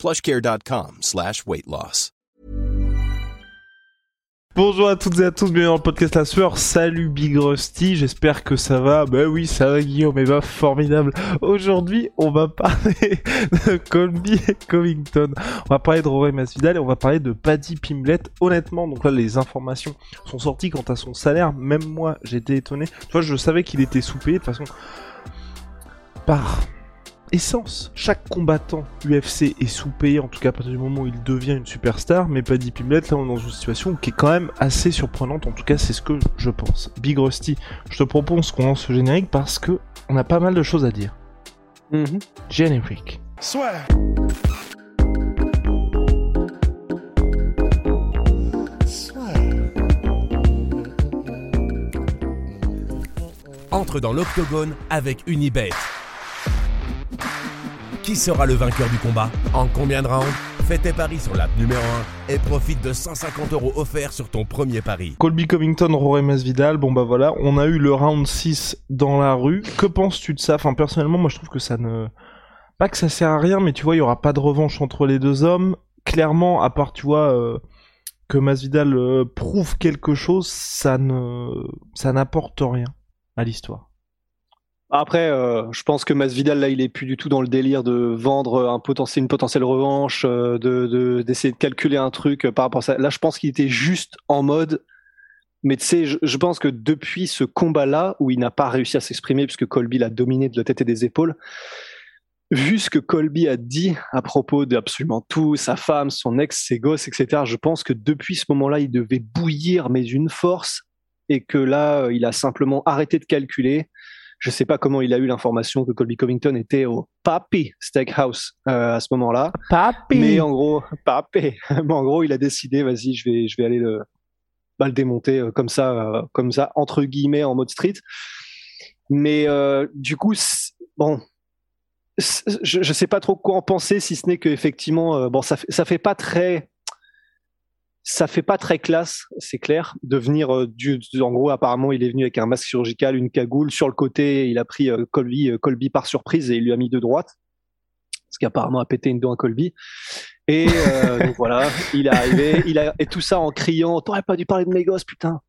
plushcare.com slash weight loss. Bonjour à toutes et à tous, bienvenue dans le podcast La Sueur. Salut Big Rusty, j'espère que ça va. Bah oui, ça va Guillaume, et bah formidable. Aujourd'hui, on va parler de Colby Covington. On va parler de Rory Masvidal et on va parler de Paddy Pimblett. Honnêtement, donc là, les informations sont sorties quant à son salaire. Même moi, j'étais étonné. Tu vois, je savais qu'il était sous-payé de toute façon. Par essence. Chaque combattant UFC est sous-payé, en tout cas à partir du moment où il devient une superstar, mais Paddy Pimblett, là on est dans une situation qui est quand même assez surprenante, en tout cas c'est ce que je pense. Big Rusty, je te propose qu'on lance ce générique parce que on a pas mal de choses à dire. Mm-hmm. Générique. Swear. Entre dans l'octogone avec Unibet. Qui sera le vainqueur du combat En combien de rounds Fais tes paris sur l'app numéro 1 et profite de 150 euros offerts sur ton premier pari. Colby Covington, Rory Masvidal, bon bah voilà, on a eu le round 6 dans la rue. Que penses-tu de ça? Enfin personnellement, moi je trouve que ça ne... Pas que ça sert à rien, mais tu vois, il y aura pas de revanche entre les deux hommes. Clairement, à part, tu vois, euh, que Masvidal euh, prouve quelque chose, ça ne... ça n'apporte rien à l'histoire. Après, euh, je pense que Masvidal là, il est plus du tout dans le délire de vendre un potentiel, une potentielle revanche, euh, de d'essayer de, calculer un truc euh, par rapport à ça. Là, je pense qu'il était juste en mode. Mais tu sais, je, pense que depuis ce combat-là, où il n'a pas réussi à s'exprimer puisque Colby l'a dominé de la tête et des épaules, vu ce que Colby a dit à propos d'absolument tout, sa femme, son ex, ses gosses, etc., je pense que depuis ce moment-là, il devait bouillir, mais d'une force, et que là, il a simplement arrêté de calculer je sais pas comment il a eu l'information que Colby Covington était au Papi Steakhouse euh, à ce moment-là. Papi. Mais en gros, Papi. Mais en gros, il a décidé, vas-y, je vais, je vais aller le, bah, le démonter euh, comme ça, euh, comme ça entre guillemets en mode street. Mais euh, du coup, bon, je, je sais pas trop quoi en penser, si ce n'est que effectivement, euh, bon, ça, ça fait pas très ça fait pas très classe, c'est clair, de venir euh, du, en gros apparemment il est venu avec un masque chirurgical, une cagoule sur le côté, il a pris euh, Colby, euh, Colby par surprise et il lui a mis de droite, ce qui apparemment a pété une dent à Colby. Et donc voilà, il est arrivé, il a et tout ça en criant, t'aurais pas dû parler de mes gosses, putain.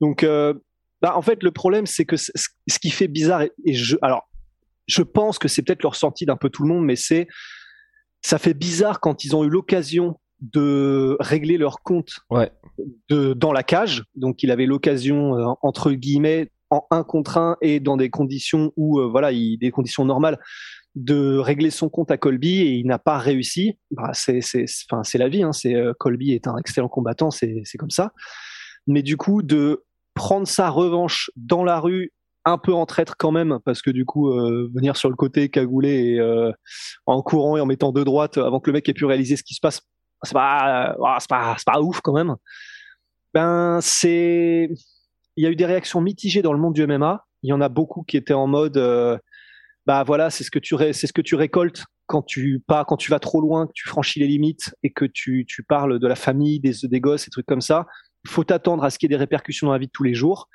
Donc bah en fait le problème c'est que ce qui fait bizarre et, et je alors je pense que c'est peut-être le ressenti d'un peu tout le monde, mais c'est ça fait bizarre quand ils ont eu l'occasion de régler leur compte ouais. de, dans la cage. Donc, il avait l'occasion, euh, entre guillemets, en un contre un et dans des conditions où, euh, voilà, il, des conditions normales, de régler son compte à Colby et il n'a pas réussi. Bah, c'est, c'est, enfin, c'est la vie. Hein, c'est euh, Colby est un excellent combattant, c'est, c'est comme ça. Mais du coup, de prendre sa revanche dans la rue un peu en traître quand même parce que du coup euh, venir sur le côté cagoulé et euh, en courant et en mettant deux droites avant que le mec ait pu réaliser ce qui se passe c'est pas, euh, c'est pas, c'est pas ouf quand même. Ben, c'est, il y a eu des réactions mitigées dans le monde du MMA. Il y en a beaucoup qui étaient en mode, euh, bah voilà, c'est ce que tu, c'est ce que tu récoltes quand tu pas, quand tu vas trop loin, que tu franchis les limites et que tu, tu parles de la famille, des, des gosses, des trucs comme ça. Il faut t'attendre à ce qu'il y ait des répercussions dans la vie de tous les jours.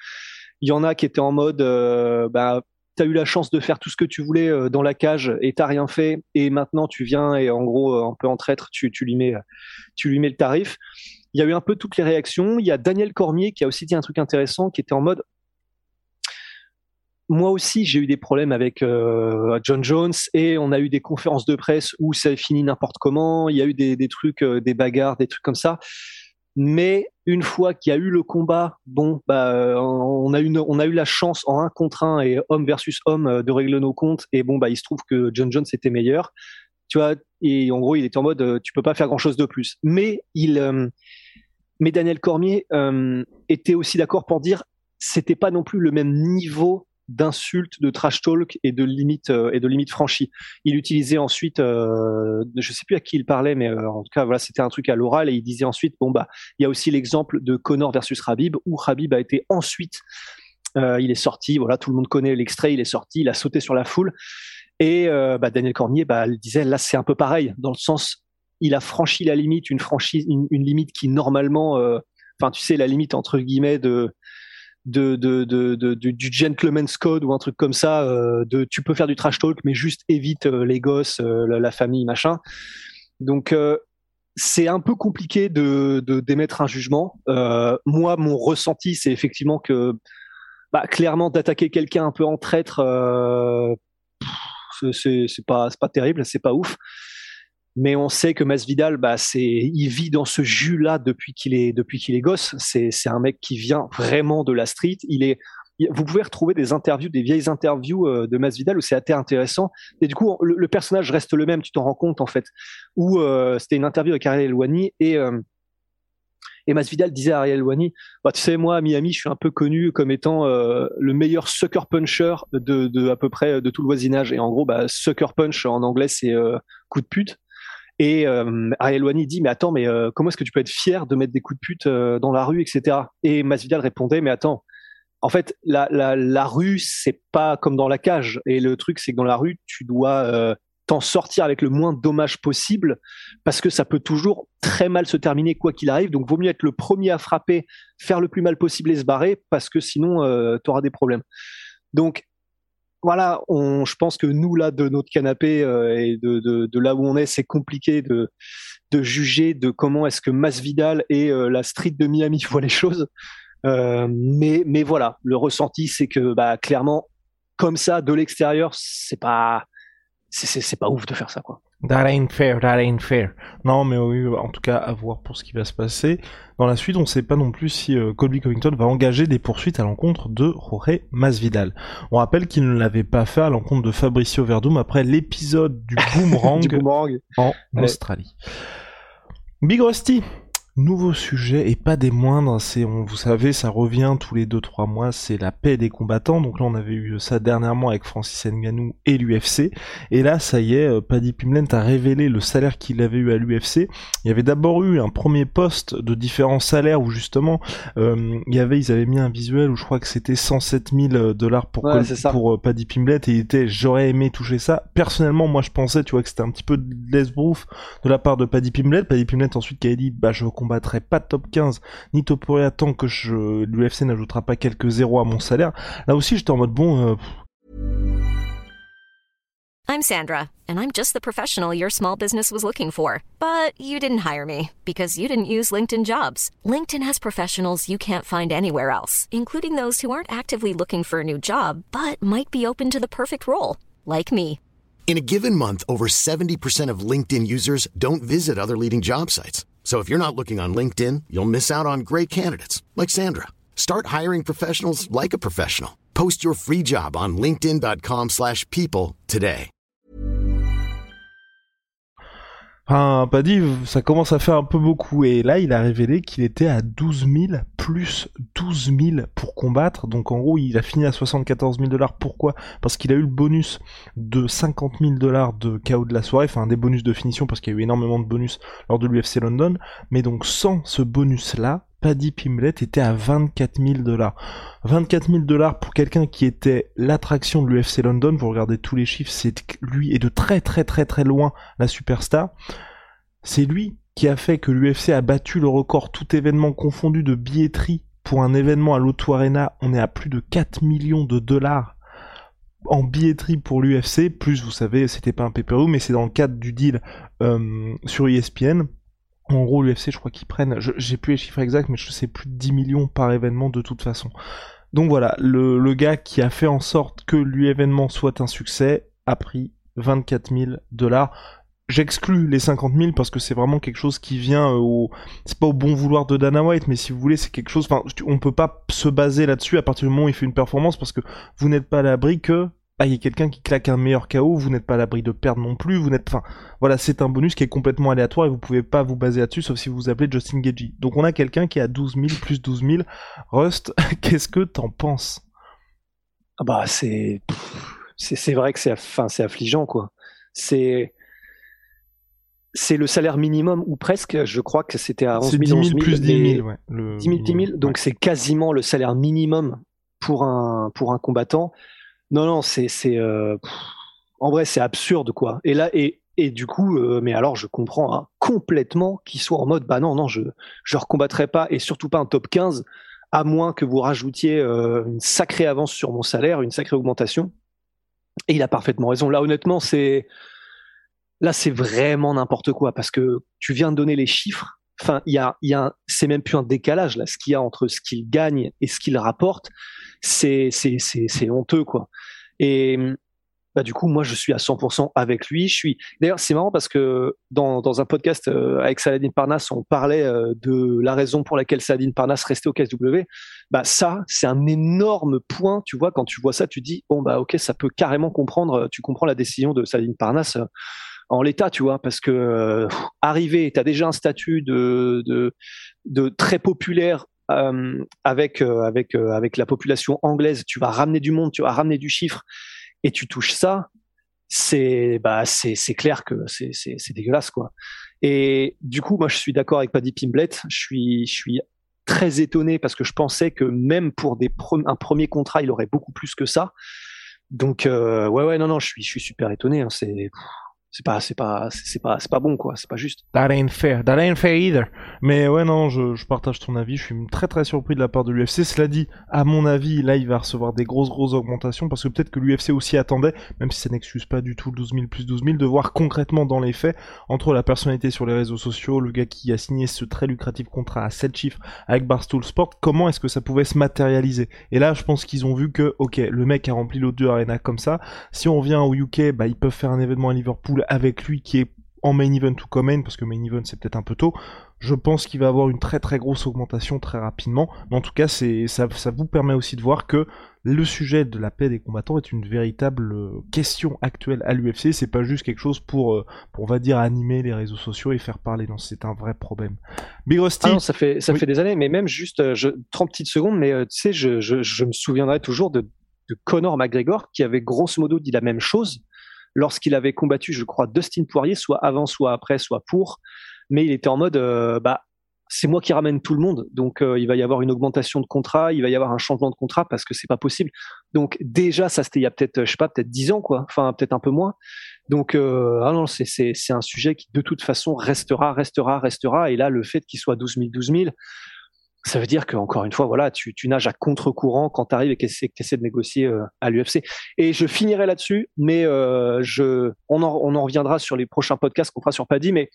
Il y en a qui étaient en mode, euh, bah t'as eu la chance de faire tout ce que tu voulais euh, dans la cage et t'as rien fait. Et maintenant tu viens et en gros euh, un peu en traître tu, lui mets tu lui mets le tarif. Il y a eu un peu toutes les réactions. Il y a Daniel Cormier qui a aussi dit un truc intéressant qui était en mode moi aussi j'ai eu des problèmes avec euh, John Jones et on a eu des conférences de presse où ça a fini n'importe comment. Il y a eu des, trucs euh, des bagarres des trucs comme ça mais une fois qu'il y a eu le combat, bon, bah, on a eu, on a eu la chance en un contre un et homme versus homme de régler nos comptes. Et bon, bah, il se trouve que John Jones était meilleur. Tu vois, et en gros, il était en mode, tu peux pas faire grand chose de plus. Mais il, euh, mais Daniel Cormier euh, était aussi d'accord pour dire, c'était pas non plus le même niveau d'insultes, de trash talk et de limites et de limites franchies. Il utilisait ensuite, euh, je sais plus à qui il parlait, mais en tout cas voilà, c'était un truc à l'oral et il disait ensuite bon bah il y a aussi l'exemple de Connor versus Rabib où Rabib a été ensuite il est sorti, voilà, tout le monde connaît l'extrait, il est sorti, il a sauté sur la foule. Et bah, Daniel Cormier bah, disait là c'est un peu pareil, dans le sens il a franchi la limite, une franchise, une, limite qui normalement, enfin tu sais la limite entre guillemets de de, de, de, du gentleman's code ou un truc comme ça, de tu peux faire du trash talk, mais juste évite les gosses, la, famille, machin. Donc c'est un peu compliqué de d'émettre un jugement. moi, mon ressenti, c'est effectivement que bah, clairement d'attaquer quelqu'un un peu en traître, c'est pas c'est pas terrible, c'est pas ouf. Mais on sait que Masvidal, bah c'est, il vit dans ce jus-là depuis qu'il est depuis qu'il est gosse. C'est c'est un mec qui vient vraiment de la street. Il est vous pouvez retrouver des interviews, des vieilles interviews euh, de Masvidal où c'est assez intéressant. Et du coup, le, personnage reste le même, tu t'en rends compte en fait. Où euh, c'était une interview avec Ariel Elwani et euh, et Masvidal disait à Ariel Wani, bah, tu sais, moi, à Miami, je suis un peu connu comme étant euh, le meilleur sucker puncher de, de, à peu près de tout le voisinage. Et en gros, bah, sucker punch en anglais, c'est euh, coup de pute. Et euh, Ariel Wani dit, mais attends, mais euh, comment est-ce que tu peux être fier de mettre des coups de pute dans la rue, etc. Et Masvidal répondait, mais attends, en fait, la, la, la rue, c'est pas comme dans la cage. Et le truc, c'est que dans la rue, tu dois t'en sortir avec le moins de dommages possible parce que ça peut toujours très mal se terminer quoi qu'il arrive. Donc, vaut mieux être le premier à frapper, faire le plus mal possible et se barrer parce que sinon, euh, tu auras des problèmes. Donc, voilà, je pense que nous, là, de notre canapé euh, et de, là où on est, c'est compliqué de, de juger de comment est-ce que Masvidal et euh, la street de Miami voient les choses. Euh, mais, mais voilà, le ressenti, c'est que bah, clairement, comme ça, de l'extérieur, c'est pas c'est pas ouf de faire ça, quoi. That ain't fair, that ain't fair. Non, mais oui, en tout cas, à voir pour ce qui va se passer. Dans la suite, on sait pas non plus si euh, Colby Covington va engager des poursuites à l'encontre de Jorge Masvidal. On rappelle qu'il ne l'avait pas fait à l'encontre de Fabricio Verdum après l'épisode du boomerang, en Australie. Big Rusty, Nouveau sujet et pas des moindres, c'est on vous savez ça revient tous les 2-3 mois, c'est la paix des combattants. Donc là on avait eu ça dernièrement avec Francis Ngannou et l'UFC et là ça y est, euh, Paddy Pimblett a révélé le salaire qu'il avait eu à l'UFC. Il y avait d'abord eu un premier poste de différents salaires où justement euh, il y avait ils avaient mis un visuel où je crois que c'était 107 000 dollars pour pour euh, Paddy Pimblett et il était j'aurais aimé toucher ça. Personnellement moi je pensais tu vois que c'était un petit peu de l'esbrouf de la part de Paddy Pimblett. Paddy Pimblett ensuite qui avait dit bah je combattrai pas top 15 ni top tant que je l'UFC n'ajoutera pas quelques zéros à mon salaire. Là aussi, j'étais en mode bon. Euh... I'm Sandra, and I'm just the professional your small business was looking for. But you didn't hire me because you didn't use LinkedIn Jobs. LinkedIn has professionals you can't find anywhere else, including those who aren't actively looking for a new job but might be open to the perfect role, like me. In a given month, over 70% of LinkedIn users don't visit other leading job sites. So if you're not looking on LinkedIn, you'll miss out on great candidates like Sandra. Start hiring professionals like a professional. Post your free job on linkedin.com/people today. Enfin, Paddy, ça commence à faire un peu beaucoup et là, il a révélé qu'il était à 12 000 plus 12 000 pour combattre. Donc en gros, il a fini à 74 000 dollars. Pourquoi? Parce qu'il a eu le bonus de 50 000 dollars de KO de la soirée, enfin des bonus de finition parce qu'il y a eu énormément de bonus lors de l'UFC London. Mais donc sans ce bonus-là, Paddy Pimblett était à 24 000 dollars. 24 000 dollars pour quelqu'un qui était l'attraction de l'UFC London. Vous regardez tous les chiffres, c'est lui est de très très très très loin la superstar. C'est lui qui a fait que l'UFC a battu le record tout événement confondu de billetterie pour un événement à l'Auto Arena. On est à plus de 4 millions de dollars en billetterie pour l'UFC. Plus, vous savez, c'était pas un pay mais c'est dans le cadre du deal euh, sur ESPN. En gros, l'UFC, je crois qu'ils prennent, j'ai plus les chiffres exacts, mais je sais plus de 10 millions par événement de toute façon. Donc voilà, le, gars qui a fait en sorte que l'événement soit un succès a pris 24 000 dollars. J'exclus les 50 000 parce que c'est vraiment quelque chose qui vient au, c'est pas au bon vouloir de Dana White, mais si vous voulez, c'est quelque chose, enfin, on peut pas se baser là-dessus à partir du moment où il fait une performance parce que vous n'êtes pas à l'abri que ah, il y a quelqu'un qui claque un meilleur KO, vous n'êtes pas à l'abri de perdre non plus, vous n'êtes, enfin, voilà, c'est un bonus qui est complètement aléatoire et vous pouvez pas vous baser là-dessus, sauf si vous vous appelez Justin Gagey. Donc on a quelqu'un qui a 12 000 plus 12 000. Rust, qu'est-ce que t'en penses? Ah bah c'est c'est vrai que c'est enfin c'est affligeant quoi. C'est c'est le salaire minimum ou presque. Je crois que c'était à 11 000, 10 000 plus 10 000, ouais. Le 10 000, 10 000. Donc c'est quasiment le salaire minimum pour un pour un combattant. Non non c'est c'est euh, en vrai c'est absurde quoi. Et là et et du coup, euh, mais alors je comprends hein, complètement qu'il soit en mode bah non non je je recombattrai pas et surtout pas un top 15 à moins que vous rajoutiez euh, une sacrée avance sur mon salaire, une sacrée augmentation. Et il a parfaitement raison. Là, honnêtement, c'est là, c'est vraiment n'importe quoi parce que tu viens de donner les chiffres. Enfin, il y a, y a, c'est même plus un décalage là. Ce qu'il y a entre ce qu'il gagne et ce qu'il rapporte, c'est, c'est, c'est, honteux quoi. Et bah, du coup, moi, je suis à 100% avec lui. Je suis. D'ailleurs, c'est marrant parce que dans, dans un podcast euh, avec Saladin Parnasse, on parlait euh, de la raison pour laquelle Saladin Parnasse restait au KSW. Bah, ça, c'est un énorme point. Tu vois, quand tu vois ça, tu dis bon bah ok, ça peut carrément comprendre. Tu comprends la décision de Saladin Parnasse. Euh, en l'état, tu vois, parce que euh, arriver, tu as déjà un statut de, de, de très populaire euh, avec avec avec la population anglaise, tu vas ramener du monde, tu vas ramener du chiffre et tu touches ça, c'est bah c'est clair que c'est dégueulasse quoi. Et du coup, moi je suis d'accord avec Paddy Pimblet, je suis je suis très étonné parce que je pensais que même pour des un premier contrat, il aurait beaucoup plus que ça. Donc euh, ouais ouais non non, je suis je suis super étonné. Hein, c'est pas c'est pas c'est pas c'est pas bon quoi c'est pas juste. That ain't fair. That ain't fair either. Mais ouais non je, je partage ton avis. Je suis très très surpris de la part de l'UFC cela dit à mon avis là il va recevoir des grosses grosses augmentations parce que peut-être que l'UFC aussi attendait même si ça n'excuse pas du tout 12 000 plus 12 000 de voir concrètement dans les faits entre la personnalité sur les réseaux sociaux le gars qui a signé ce très lucratif contrat à 7 chiffres avec Barstool Sport comment est-ce que ça pouvait se matérialiser? Et là je pense qu'ils ont vu que ok le mec a rempli l'O2 Arena comme ça. Si on vient au UK bah ils peuvent faire un événement à Liverpool avec lui qui est en main event ou comme parce que main event c'est peut-être un peu tôt, je pense qu'il va avoir une très très grosse augmentation très rapidement. Mais en tout cas, c'est ça, ça vous permet aussi de voir que le sujet de la paix des combattants est une véritable euh, question actuelle à l'UFC. C'est pas juste quelque chose pour, euh, pour, on va dire, animer les réseaux sociaux et faire parler. Non, c'est un vrai problème. Big Rusty. Ah non, ça fait, ça fait des années, mais même juste euh, je, 30 petites secondes, mais tu sais, je, je, je, me souviendrai toujours de, de Conor McGregor qui avait grosso modo dit la même chose lorsqu'il avait combattu, je crois, Dustin Poirier, soit avant, soit après, soit pour. Mais il était en mode, euh, bah, c'est moi qui ramène tout le monde, donc euh, il va y avoir une augmentation de contrat, il va y avoir un changement de contrat parce que c'est pas possible. Donc déjà, ça c'était il y a peut-être, je sais pas, peut-être dix ans, quoi. Enfin, peut-être un peu moins. Donc, euh, ah c'est un sujet qui de toute façon restera, restera, restera. Et là, le fait qu'il soit 12 000, 12 000, ça veut dire qu'encore une fois, voilà, tu, nages à contre-courant quand tu arrives et que tu essaies de négocier euh, à l'UFC. Et je finirai là-dessus, mais euh, je, on, en, reviendra sur les prochains podcasts qu'on fera sur Paddy. Mais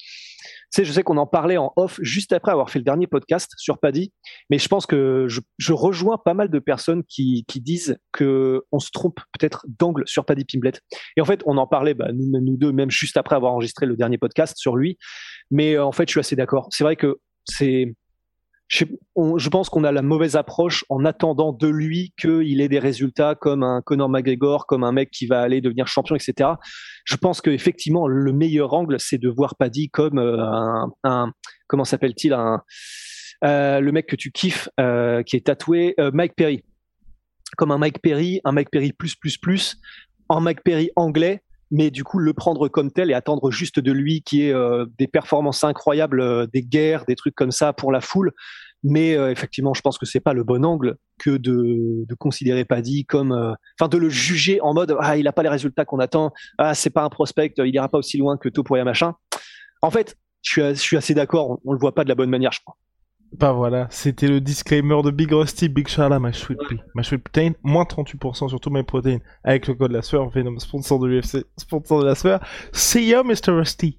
je sais qu'on en parlait en off juste après avoir fait le dernier podcast sur Paddy. Mais je pense que je, rejoins pas mal de personnes qui, disent que on se trompe peut-être d'angle sur Paddy Pimblet. Et en fait, on en parlait, bah, nous, nous deux, même juste après avoir enregistré le dernier podcast sur lui. Mais euh, en fait, je suis assez d'accord. C'est vrai que c'est je, pense qu'on a la mauvaise approche en attendant de lui qu'il ait des résultats comme un Conor McGregor, comme un mec qui va aller devenir champion, etc. Je pense qu'effectivement, le meilleur angle, c'est de voir Paddy comme euh, un, comment s'appelle-t-il, un, euh, le mec que tu kiffes, euh, qui est tatoué, Mike Perry, comme un Mike Perry, un Mike Perry plus plus plus, un Mike Perry anglais mais du coup le prendre comme tel et attendre juste de lui qui ait euh, des performances incroyables, euh, des guerres, des trucs comme ça pour la foule. Mais euh, effectivement, je pense que c'est pas le bon angle que de, de considérer Paddy comme, enfin, de le juger en mode ah il a pas les résultats qu'on attend, ah c'est pas un prospect, il ira pas aussi loin que Topuria machin. En fait, je suis, je suis assez d'accord, on, on, le voit pas de la bonne manière, je crois. Bah voilà, c'était le disclaimer de Big Rusty, Big Charla, my sweet pea. My sweet protein, moins 38% sur tous mes protéines avec le code la sueur, Venom, sponsor de l'UFC, sponsor de la sueur. See ya, Mr. Rusty.